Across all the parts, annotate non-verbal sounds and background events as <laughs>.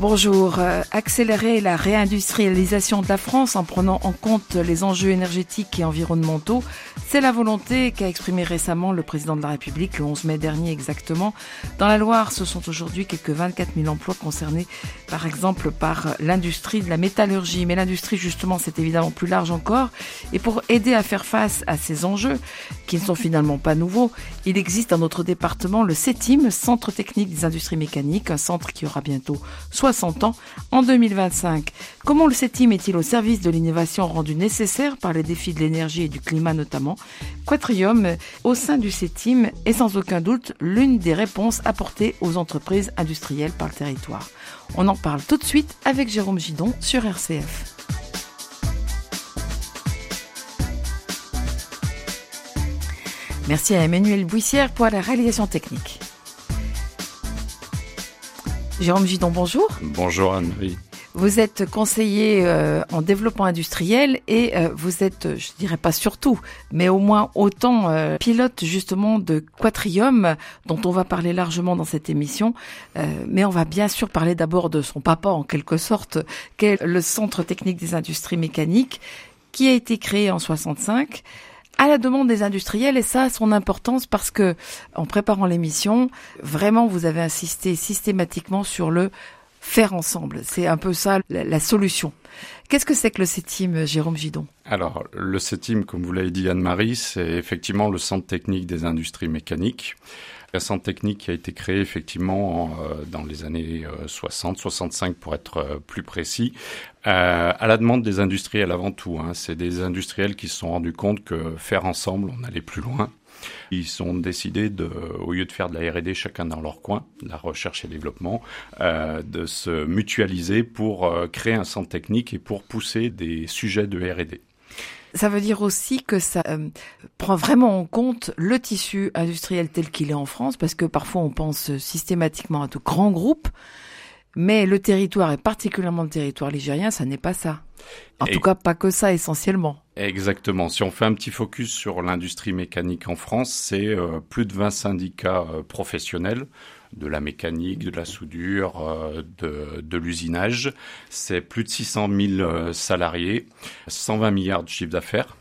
Bonjour. Euh, accélérer la réindustrialisation de la France en prenant en compte les enjeux énergétiques et environnementaux, c'est la volonté qu'a exprimée récemment le président de la République le 11 mai dernier exactement. Dans la Loire, ce sont aujourd'hui quelques 24 000 emplois concernés par exemple par l'industrie de la métallurgie. Mais l'industrie justement c'est évidemment plus large encore. Et pour aider à faire face à ces enjeux, qui ne sont finalement pas nouveaux, il existe dans notre département le CETIM, Centre technique des industries mécaniques, un centre qui aura bientôt 60 ans en 2025. Comment le CETIM est-il au service de l'innovation rendue nécessaire par les défis de l'énergie et du climat notamment? Quatrium, au sein du CETIM, est sans aucun doute l'une des réponses apportées aux entreprises industrielles par le territoire. On en parle tout de suite avec Jérôme Gidon sur RCF. Merci à Emmanuel Bouissière pour la réalisation technique. Jérôme Gidon, bonjour. Bonjour Anne. Vous êtes conseiller euh, en développement industriel et euh, vous êtes, je dirais pas surtout, mais au moins autant euh, pilote justement de Quatrium, dont on va parler largement dans cette émission. mais on va bien sûr parler d'abord de son papa en quelque sorte, qu'est le Centre technique des industries mécaniques, qui a été créé en 65 à la demande des industriels et ça a son importance parce que en préparant l'émission, vraiment vous avez insisté systématiquement sur le faire ensemble. C'est un peu ça la, solution. Qu'est-ce que c'est que le CETIM, Jérôme Gidon? Alors, le CETIM, comme vous l'avez dit Anne-Marie, c'est effectivement le Centre technique des industries mécaniques. Un centre technique qui a été créé effectivement euh, dans les années 60, euh, 65 pour être euh, plus précis, à la demande des industriels avant tout. Hein. C'est des industriels qui se sont rendus compte que faire ensemble, on allait plus loin. Ils ont décidé au lieu de faire de la R&D chacun dans leur coin, la recherche et développement, de se mutualiser pour créer un centre technique et pour pousser des sujets de R&D. Ça veut dire aussi que ça euh, prend vraiment en compte le tissu industriel tel qu'il est en France, parce que parfois on pense systématiquement à de grands groupes, mais le territoire, et particulièrement le territoire ligérien, ça n'est pas ça. En tout cas, pas que ça essentiellement. Exactement. Si on fait un petit focus sur l'industrie mécanique en France, c'est euh, plus de 20 syndicats euh, professionnels de la mécanique, de la soudure, euh, de, de l'usinage. C'est plus de 600 000 salariés, 120 milliards de chiffre d'affaires.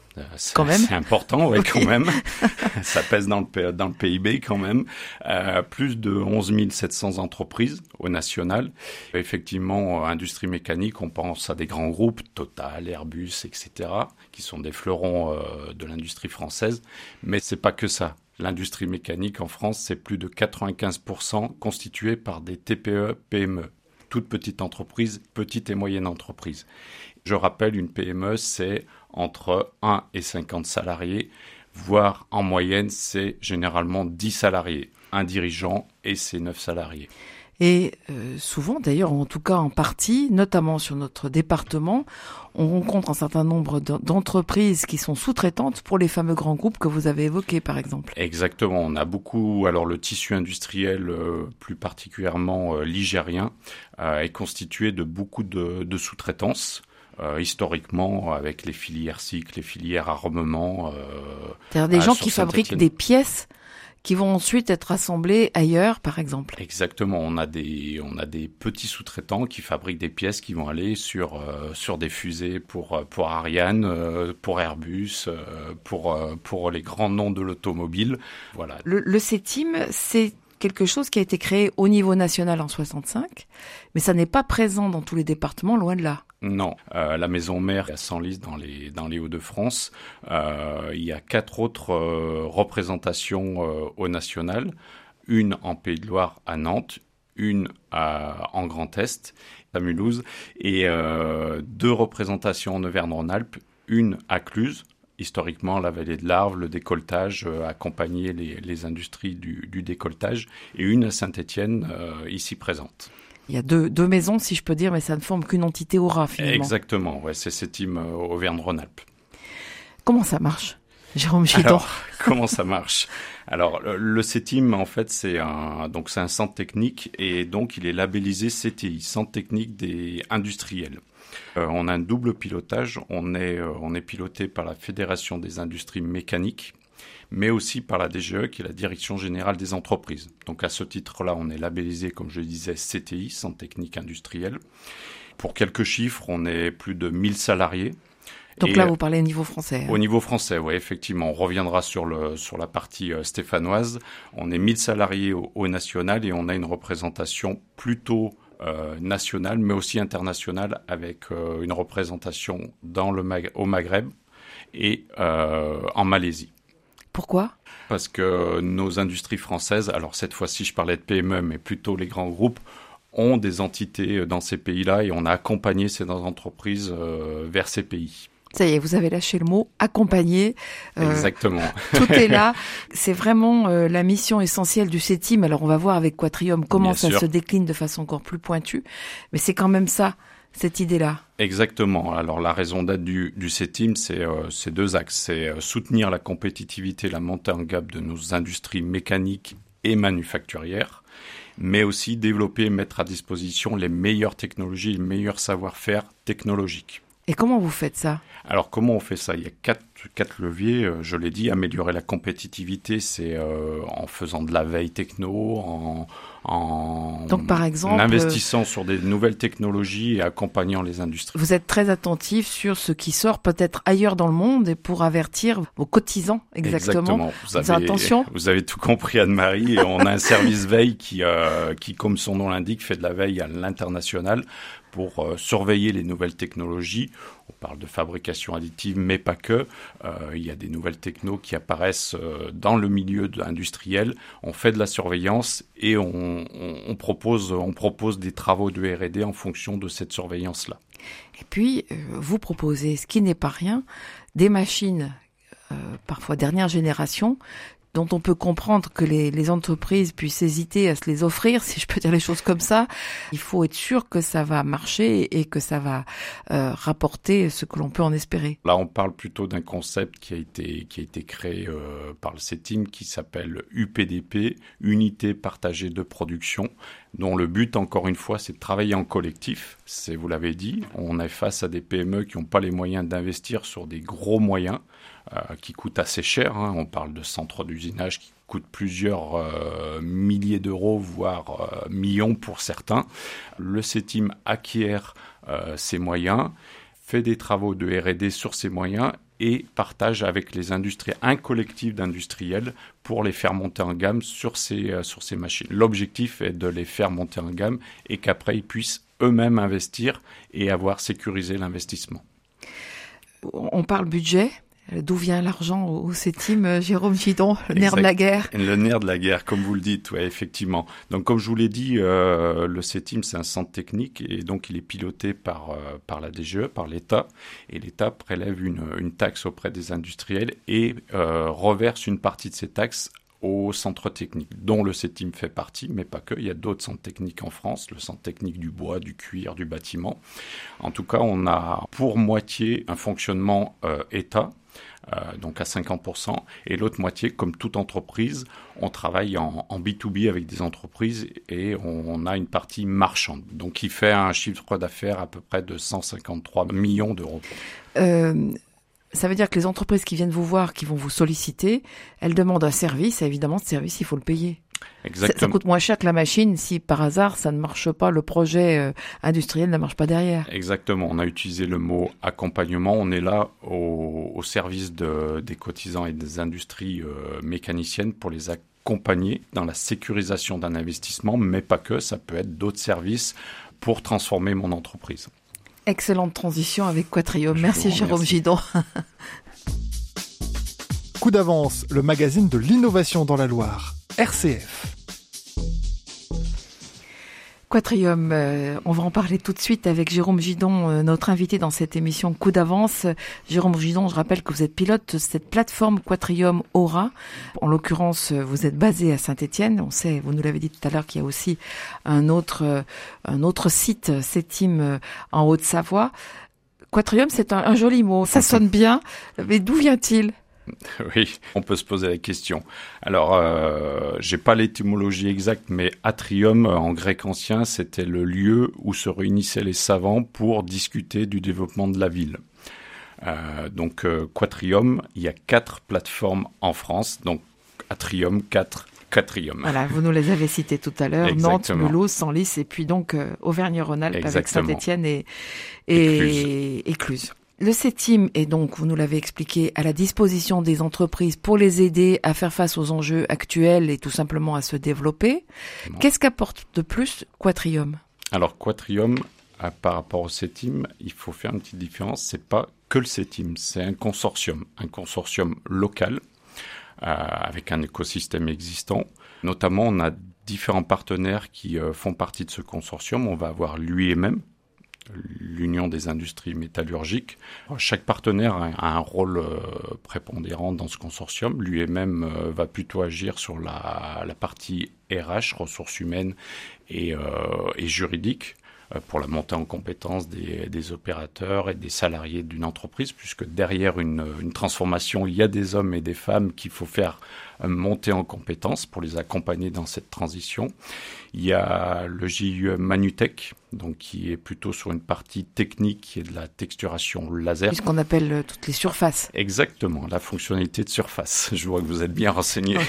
Quand même. C'est important, oui, quand <laughs> même. <laughs> ça pèse dans le, dans le PIB quand même. Euh, plus de 11 700 entreprises au national. Effectivement, industrie mécanique, on pense à des grands groupes, Total, Airbus, etc., qui sont des fleurons euh, de l'industrie française. Mais c'est pas que ça. L'industrie mécanique en France, c'est plus de 95% constitué par des TPE, PME toutes petites entreprises, petites et moyennes entreprises. Je rappelle, une PME, c'est entre 1 et 50 salariés, voire en moyenne, c'est généralement 10 salariés, un dirigeant et ses 9 salariés. Et euh, souvent, d'ailleurs, en tout cas en partie, notamment sur notre département, on rencontre un certain nombre d'entreprises qui sont sous-traitantes pour les fameux grands groupes que vous avez évoqués, par exemple. Exactement. On a beaucoup, alors le tissu industriel, euh, plus particulièrement euh, ligérien, est constitué de beaucoup de, de sous-traitances. Historiquement, avec les filières cycles, les filières armement. C'est-à-dire des gens qui fabriquent des pièces qui vont ensuite être assemblés ailleurs, par exemple. Exactement. On a des, on a des petits sous-traitants qui fabriquent des pièces qui vont aller sur, euh, sur des fusées pour, euh, pour Ariane, euh, pour Airbus, pour, pour les grands noms de l'automobile. Voilà. Le, le CETIM, c'est quelque chose qui a été créé au niveau national en 65, mais ça n'est pas présent dans tous les départements, loin de là. Non, euh, la maison mère est à Senlis dans les dans les Hauts-de-France. Euh, il y a quatre autres euh, représentations au national, une en Pays de Loire à Nantes, une en Grand Est à Mulhouse. Et deux représentations en Auvergne-Rhône-Alpes, une à Cluse. Historiquement la vallée de l'Arve, le décolletage, euh, les, les, industries du, du, décolletage, et une à Saint-Étienne, ici présente. Il y a deux, deux maisons, si je peux dire, mais ça ne forme qu'une entité aura finalement. Exactement, ouais, c'est CETIM euh, Auvergne-Rhône-Alpes. Comment ça marche Jérôme. Alors, <laughs> comment ça marche? Alors, le, le CETIM, en fait, c'est un, donc c'est un centre technique et donc il est labellisé CTI, Centre technique des industriels. Euh, on a un double pilotage. On est, euh, on est piloté par la Fédération des industries mécaniques, mais aussi par la DGE, qui est la Direction générale des entreprises. Donc à ce titre-là, on est labellisé, comme je le disais, CTI, Centre technique industriel. Pour quelques chiffres, on est plus de 1000 salariés. Donc Et, là, vous parlez au niveau français. hein. Au niveau français, oui, effectivement. On reviendra sur, le, sur la partie euh, stéphanoise. On est 1000 salariés au, au national et on a une représentation plutôt euh, nationale, mais aussi internationale, avec euh, une représentation dans le Mag- au Maghreb et en Malaisie. Pourquoi? Parce que nos industries françaises, alors cette fois-ci je parlais de PME, mais plutôt les grands groupes, ont des entités dans ces pays-là et on a accompagné ces entreprises euh, vers ces pays. Ça y est, vous avez lâché le mot accompagner. Euh, Exactement. <laughs> tout est là. <laughs> C'est vraiment euh, la mission essentielle du CETIM. Alors on va voir avec Quatrium comment Bien ça sûr. se décline de façon encore plus pointue. Mais c'est quand même ça, cette idée-là. Exactement. Alors la raison d'être du, du CETIM, c'est euh, c'est deux axes. C'est euh, soutenir la compétitivité, la montée en gamme de nos industries mécaniques et manufacturières, mais aussi développer et mettre à disposition les meilleures technologies, les meilleurs savoir-faire technologiques. Et comment vous faites ça? Alors comment on fait ça? Il y a quatre, quatre leviers, euh, je l'ai dit, améliorer la compétitivité, c'est euh, en faisant de la veille techno, en, en Donc, par exemple, en investissant sur des nouvelles technologies et accompagnant les industries. Vous êtes très attentif sur ce qui sort peut-être ailleurs dans le monde et pour avertir vos cotisants exactement. Vous Faisons avez, attention. <laughs> vous avez tout compris, Anne-Marie. Et on a un service veille qui, euh, qui, comme son nom l'indique, fait de la veille à l'international pour euh, surveiller les nouvelles technologies. On parle de fabrication additive, mais pas que. Euh, il y a des nouvelles technos qui apparaissent euh, dans le milieu industriel. On fait de la surveillance et on, propose, des travaux de R&D en fonction de cette surveillance-là. Et puis, euh, vous proposez, ce qui n'est pas rien, des machines, parfois dernière génération, dont on peut comprendre que les, entreprises puissent hésiter à se les offrir, si je peux dire les choses comme ça. Il faut être sûr que ça va marcher et que ça va euh, rapporter ce que l'on peut en espérer. Là, on parle plutôt d'un concept qui a été, qui a été créé euh, par le CETIM qui s'appelle UPDP, Unité partagée de production, dont le but, encore une fois, c'est de travailler en collectif. C'est, vous l'avez dit, on est face à des PME qui n'ont pas les moyens d'investir sur des gros moyens qui coûtent assez cher. hein. On parle de centres d'usinage qui coûtent plusieurs euh, milliers d'euros, voire euh, millions pour certains. Le CETIM acquiert euh, ces moyens fait des travaux de R&D sur ces moyens et partage avec les industries un collectif d'industriels pour les faire monter en gamme sur ces, euh, sur ces machines. L'objectif est de les faire monter en gamme et qu'après ils puissent eux-mêmes investir et avoir sécurisé l'investissement. On parle budget? D'où vient l'argent au CETIM, euh, Jérôme Gidon, le nerf de la guerre Le nerf de la guerre, comme vous le dites, ouais, effectivement. Donc, comme je vous l'ai dit, euh, le CETIM, c'est un centre technique et donc il est piloté par, euh, par la DGE, par l'État. Et l'État prélève une, une taxe auprès des industriels et euh, reverse une partie de ces taxes au centre technique, dont le CETIM fait partie, mais pas que. Il y a d'autres centres techniques en France, le centre technique du bois, du cuir, du bâtiment. En tout cas, on a pour moitié un fonctionnement euh, État, euh, donc à 50%, et l'autre moitié, comme toute entreprise, on travaille en, en B2B avec des entreprises et on, on, a une partie marchande, donc qui fait un chiffre d'affaires à peu près de 153 millions d'euros. Euh, ça veut dire que les entreprises qui viennent vous voir, qui vont vous solliciter, elles demandent un service, et évidemment, ce service, il faut le payer. Exactement. Ça, ça, coûte moins cher que la machine si par hasard ça ne marche pas, le projet euh, industriel ne marche pas derrière. Exactement. On a utilisé le mot accompagnement. On est là au, au service de, des cotisants et des industries euh, mécaniciennes pour les accompagner dans la sécurisation d'un investissement, mais pas que. Ça peut être d'autres services pour transformer mon entreprise. Excellente transition avec Quatrium. Merci Jérôme Gidon. Coup d'avance, le magazine de l'innovation dans la Loire. RCF. Quatrium, euh, on va en parler tout de suite avec Jérôme Gidon, euh, notre invité dans cette émission Coup d'avance. Jérôme Gidon, je rappelle que vous êtes pilote de cette plateforme Quatrium Aura. En l'occurrence, vous êtes basé à Saint-Étienne. On sait, vous nous l'avez dit tout à l'heure, qu'il y a aussi un autre, euh, un autre site, CETIM, en Haute-Savoie. Quatrium, c'est un joli mot. Ça <laughs> sonne bien. Mais d'où vient-il? <laughs> Oui, on peut se poser la question. Alors, euh, j'ai pas l'étymologie exacte, mais atrium en grec ancien, c'était le lieu où se réunissaient les savants pour discuter du développement de la ville. Euh, donc, euh, Quatrium, il y a quatre plateformes en France, donc Atrium, quatre Quatrium. Voilà, vous nous les avez cités tout à l'heure, Nantes, Mulhouse, Senlis, et puis donc euh, Auvergne-Rhône-Alpes avec Saint-Étienne et, et, Écluse. Le CETIM est donc, vous nous l'avez expliqué, à la disposition des entreprises pour les aider à faire face aux enjeux actuels et tout simplement à se développer. Qu'est-ce qu'apporte de plus Quatrium? Alors Quatrium, par rapport au CETIM, il faut faire une petite différence. C'est pas que le CETIM, c'est un consortium, un consortium local euh, avec un écosystème existant. Notamment, on a différents partenaires qui euh, font partie de ce consortium. On va avoir l'UIMM, l'Union des industries métallurgiques. Chaque partenaire a un rôle euh, prépondérant dans ce consortium. Lui-même euh, va plutôt agir sur la, partie RH, ressources humaines et, euh, juridiques pour la montée en compétence des, opérateurs et des salariés d'une entreprise, puisque derrière une, une, transformation, il y a des hommes et des femmes qu'il faut faire monter en compétence pour les accompagner dans cette transition. Il y a le JUE Manutech, donc qui est plutôt sur une partie technique qui est de la texturation laser. Ce qu'on appelle euh, toutes les surfaces. Exactement, la fonctionnalité de surface. <laughs> Je vois que vous êtes bien renseigné. <laughs>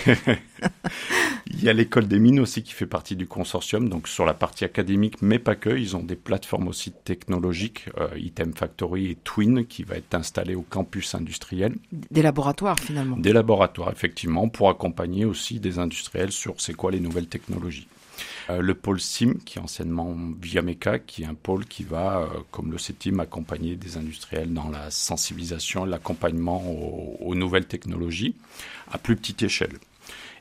Il y a l'école des mines aussi qui fait partie du consortium, donc sur la partie académique, mais pas que. Ils ont des plateformes aussi technologiques, euh, Item Factory et Twin, qui va être installé au campus industriel. Des laboratoires finalement. Des laboratoires, effectivement, pour accompagner aussi des industriels sur c'est quoi les nouvelles technologies. Euh, le pôle SIM, qui est anciennement Viameca, qui est un pôle qui va, euh, comme le CETIM, accompagner des industriels dans la sensibilisation l'accompagnement aux, nouvelles technologies à plus petite échelle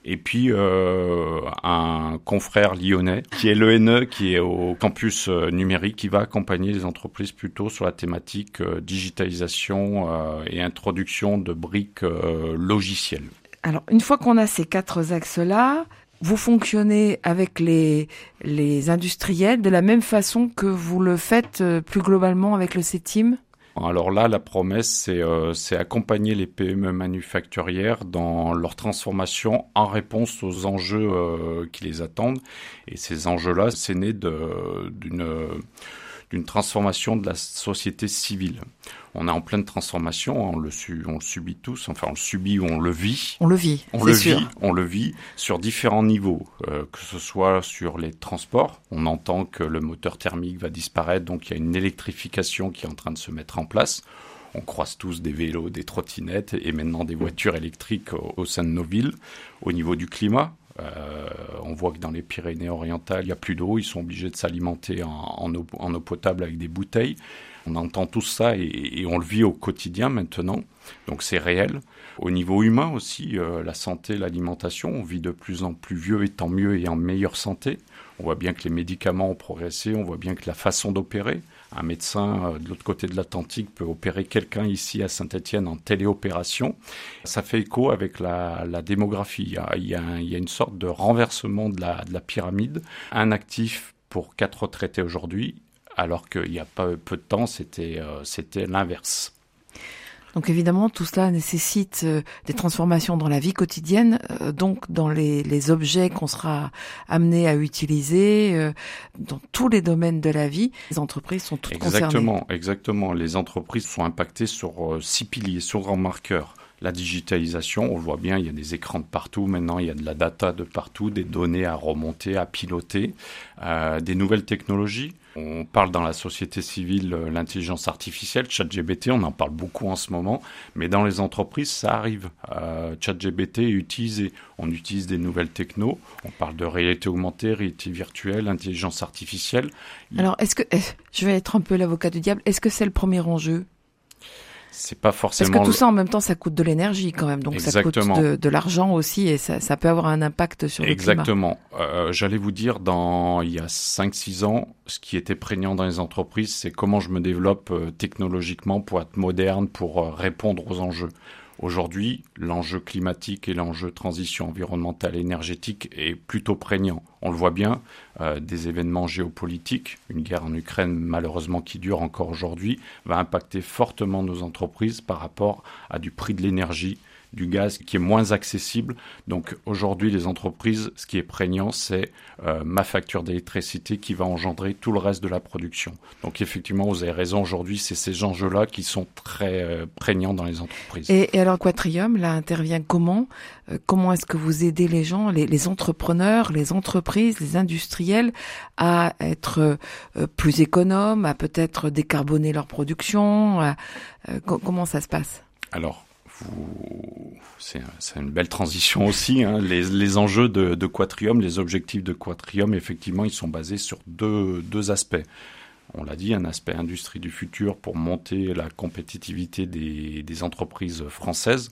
et puis euh, un confrère lyonnais qui est l'ENE, qui est au campus numérique, qui va accompagner les entreprises plutôt sur la thématique digitalisation et introduction de briques logicielles. Alors, une fois qu'on a ces quatre axes-là, vous fonctionnez avec les, les industriels de la même façon que vous le faites euh, plus globalement avec le CETIM alors là, la promesse, c'est euh, accompagner les PME manufacturières dans leur transformation en réponse aux enjeux euh, qui les attendent. Et ces enjeux-là, c'est né d'une d'une transformation de la société civile. On est en pleine transformation, on le, on le subit tous, enfin on le subit ou on le vit. On le vit, on le vit, on le vit sur différents niveaux, euh, que ce soit sur les transports. On entend que le moteur thermique va disparaître, donc il y a une électrification qui est en train de se mettre en place. On croise tous des vélos, des trottinettes et maintenant des voitures électriques au sein de nos villes. Au niveau du climat, euh, on voit que dans les Pyrénées-Orientales, il n'y a plus d'eau, ils sont obligés de s'alimenter en, eau, potable avec des bouteilles. On entend tout ça et, on le vit au quotidien maintenant, donc c'est réel. Au niveau humain aussi, euh, la santé, l'alimentation, on vit de plus en plus vieux et tant mieux et en meilleure santé. On voit bien que les médicaments ont progressé, on voit bien que la façon d'opérer, un médecin euh, de l'autre côté de l'Atlantique peut opérer quelqu'un ici à Saint-Etienne en téléopération. Ça fait écho avec la, démographie. Il y, a, une sorte de renversement de la, de la pyramide. Un actif pour quatre retraités aujourd'hui, alors qu'il y a peu de temps, c'était euh, l'inverse. Donc évidemment, tout cela nécessite euh, des transformations dans la vie quotidienne, euh, donc dans les, objets qu'on sera amené à utiliser, euh, dans tous les domaines de la vie. Les entreprises sont toutes exactement, concernées. Exactement, Les entreprises sont impactées sur six piliers, sur grands marqueurs la digitalisation, on le voit bien, il y a des écrans de partout, maintenant il y a de la data de partout, des données à remonter, à piloter, des nouvelles technologies. On parle dans la société civile euh, l'intelligence artificielle, ChatGBT, on en parle beaucoup en ce moment, mais dans les entreprises, ça arrive. Euh, ChatGBT est utilisé. On utilise des nouvelles technos. On parle de réalité augmentée, réalité virtuelle, intelligence artificielle. Alors, est-ce que, je vais être un peu l'avocat du diable, est-ce que c'est le premier enjeu? C'est pas forcément. Parce que tout ça en même temps, ça coûte de l'énergie quand même, donc ça coûte de, de l'argent aussi et ça, ça, peut avoir un impact sur le Exactement. Euh, J'allais vous dire, dans il y a 5-6 ans, ce qui était prégnant dans les entreprises, c'est comment je me développe euh, technologiquement pour être moderne, pour euh, répondre aux enjeux. Aujourd'hui, l'enjeu climatique et l'enjeu transition environnementale énergétique est plutôt prégnant. On le voit bien, euh, des événements géopolitiques, une guerre en Ukraine malheureusement qui dure encore aujourd'hui, va impacter fortement nos entreprises par rapport à du prix de l'énergie, du gaz qui est moins accessible. Donc aujourd'hui, les entreprises, ce qui est prégnant, c'est euh, ma facture d'électricité qui va engendrer tout le reste de la production. Donc effectivement, vous avez raison, aujourd'hui, c'est ces enjeux-là qui sont très euh, prégnants dans les entreprises. Et, alors Quatrium, là, intervient comment euh, Comment est-ce que vous aidez les gens, les, les, entrepreneurs, les entreprises, les industriels à être plus économes, à peut-être décarboner leur production Comment ça se passe? Alors, c'est une belle transition aussi. Hein. Les, enjeux de, Quatrium, les objectifs de Quatrium, effectivement, ils sont basés sur deux, deux aspects. On l'a dit, un aspect industrie du futur pour monter la compétitivité des, des entreprises françaises.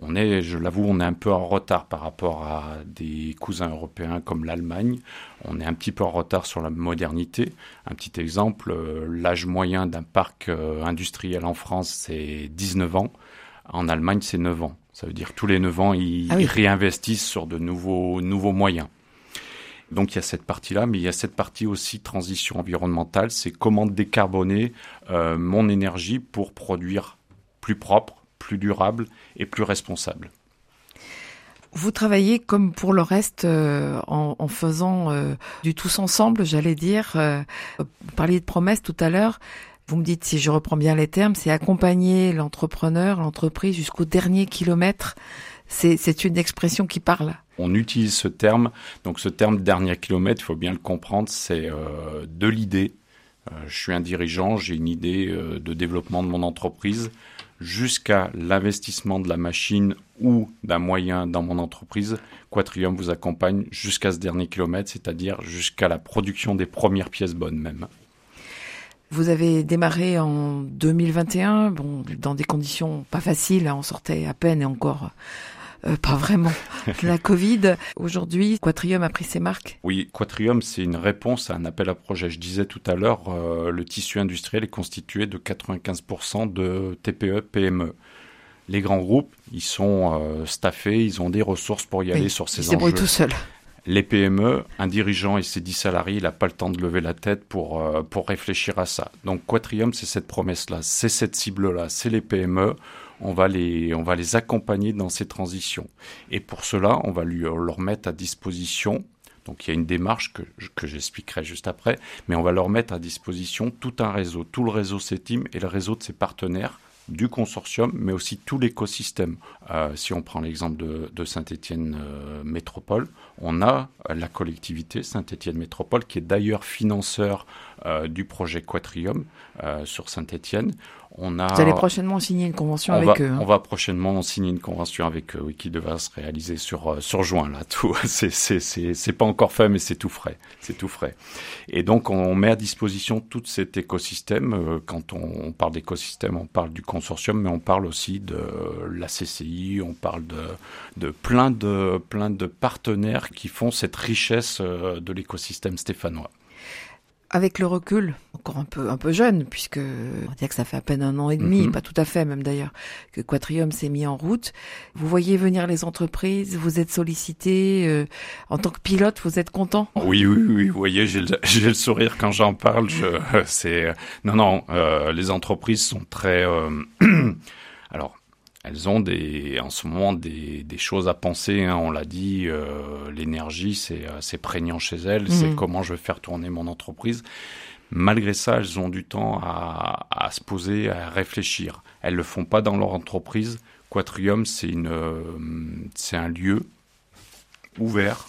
On est, je l'avoue, on est un peu en retard par rapport à des cousins européens comme l'Allemagne. On est un petit peu en retard sur la modernité. Un petit exemple, euh, l'âge moyen d'un parc euh, industriel en France, c'est 19 ans. En Allemagne, c'est 9 ans. Ça veut dire que tous les 9 ans, ils, ah réinvestissent sur de nouveaux, nouveaux moyens. Donc il y a cette partie-là, mais il y a cette partie aussi transition environnementale, c'est comment décarboner euh, mon énergie pour produire plus propre, plus durable et plus responsable. Vous travaillez comme pour le reste euh, en, en, faisant euh, du tous ensemble, j'allais dire. vous parliez de promesses tout à l'heure. Vous me dites, si je reprends bien les termes, c'est accompagner l'entrepreneur, l'entreprise jusqu'au dernier kilomètre. C'est une expression qui parle. On utilise ce terme. Donc ce terme dernier kilomètre, il faut bien le comprendre, c'est euh, de l'idée. Euh, je suis un dirigeant, j'ai une idée euh, de développement de mon entreprise jusqu'à l'investissement de la machine ou d'un moyen dans mon entreprise. Quatrium vous accompagne jusqu'à ce dernier kilomètre, c'est-à-dire jusqu'à la production des premières pièces bonnes même. Vous avez démarré en 2021, bon, dans des conditions pas faciles, hein, on sortait à peine et encore euh, pas vraiment de <laughs> la Covid. Aujourd'hui, Quatrium a pris ses marques Oui, Quatrium, c'est une réponse à un appel à projet. Je disais tout à l'heure, euh, le tissu industriel est constitué de 95% de TPE, PME. Les grands groupes, ils sont euh, staffés, ils ont des ressources pour y aller sur ces enjeux. Ils tout seuls les PME, un dirigeant et ses 10 salariés, il n'a pas le temps de lever la tête pour, euh, réfléchir à ça. Donc Quatrium, c'est cette promesse-là, c'est cette cible-là, c'est les PME. On va, les, accompagner dans ces transitions. Et pour cela, on va lui, leur mettre à disposition donc il y a une démarche que, que j'expliquerai juste après, mais on va leur mettre à disposition tout un réseau, tout le réseau CETIM et le réseau de ses partenaires du consortium, mais aussi tout l'écosystème. Euh, si on prend l'exemple de, de Saint-Étienne euh, Métropole, on a la collectivité Saint-Étienne Métropole, qui est d'ailleurs financeur euh, du projet Quatrium sur Saint-Étienne. On a, Vous allez prochainement signer une convention avec eux. Hein. On va prochainement signer une convention avec eux, oui, qui devra se réaliser sur euh, sur juin là. <laughs> Tout, c'est c'est c'est c'est pas encore fait, mais c'est tout frais, c'est tout frais. Et donc on met à disposition tout cet écosystème. Euh, quand on, parle d'écosystème, on parle du consortium, mais on parle aussi de la CCI, on parle de de plein de plein de partenaires qui font cette richesse euh, de l'écosystème stéphanois avec le recul, encore un peu un peu jeune, puisque on dirait que ça fait à peine un an et demi, mhm. pas tout à fait même d'ailleurs, que Quatrium s'est mis en route. Vous voyez venir les entreprises, vous êtes sollicité euh, en tant que pilote, vous êtes content? Oui, oui, oui. Vous voyez, j'ai le, <laughs> le, sourire quand j'en parle. Je, <laughs> c'est non, non. Euh, les entreprises sont très. Euh, <clears throat> alors, elles ont des, en ce moment des, des choses à penser. Hein, on l'a dit, euh, l'énergie, c'est, euh, c'est prégnant chez elles. C'est mhm. comment je vais faire tourner mon entreprise. Malgré ça, elles ont du temps à, à se poser, à réfléchir. Elles le font pas dans leur entreprise. Quatrium, c'est euh, c'est un lieu ouvert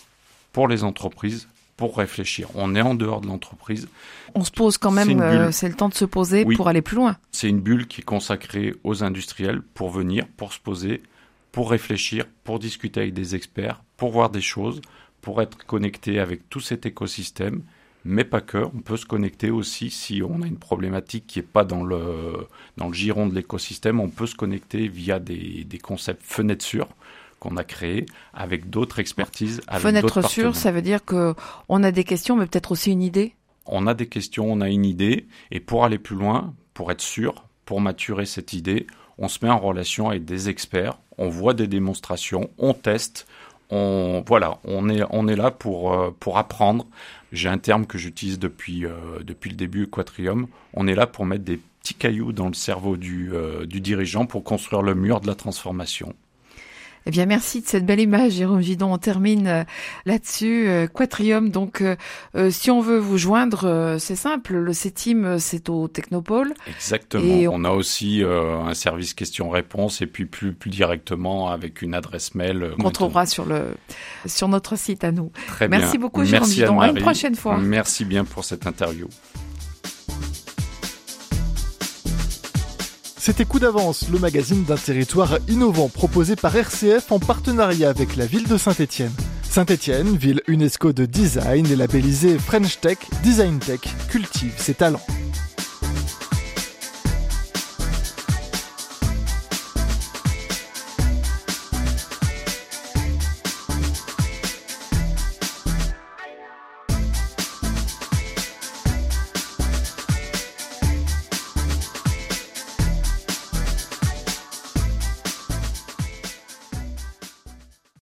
pour les entreprises pour réfléchir. On est en dehors de l'entreprise. On se pose quand même, euh, c'est le temps de se poser pour aller plus loin. C'est une bulle qui est consacrée aux industriels pour venir, pour se poser, pour réfléchir, pour discuter avec des experts, pour voir des choses, pour être connecté avec tout cet écosystème, mais pas que. On peut se connecter aussi si on a une problématique qui n'est pas dans le, dans le giron de l'écosystème. On peut se connecter via des, des concepts fenêtres sûres qu'on a créés avec d'autres expertises. Avec Fenêtre sûre, ça veut dire que on a des questions, mais peut-être aussi une idée. On a des questions, on a une idée, et pour aller plus loin, pour être sûr, pour maturer cette idée, on se met en relation avec des experts, on voit des démonstrations, on teste, on voilà, on est on est là pour euh, pour apprendre. J'ai un terme que j'utilise depuis euh, depuis le début Quatrium. On est là pour mettre des petits cailloux dans le cerveau du euh, du dirigeant pour construire le mur de la transformation. Eh bien, merci de cette belle image, Jérôme Gidon. On termine euh, là-dessus. Euh, Quatrium, donc, euh, si on veut vous joindre, c'est simple. Le CETIM, c'est au Technopole. Exactement. Et on... a aussi un service questions-réponses et puis plus, plus directement avec une adresse mail. Qu'on trouvera sur, le, sur notre site à nous. Très Merci bien. beaucoup, Jérôme Merci Gidon. À une prochaine fois. Merci bien pour cette interview. C'était Coup d'avance, le magazine d'un territoire innovant proposé par RCF en partenariat avec la ville de Saint-Étienne. Saint-Étienne, ville UNESCO de design et labellisée French Tech, Design Tech, cultive ses talents.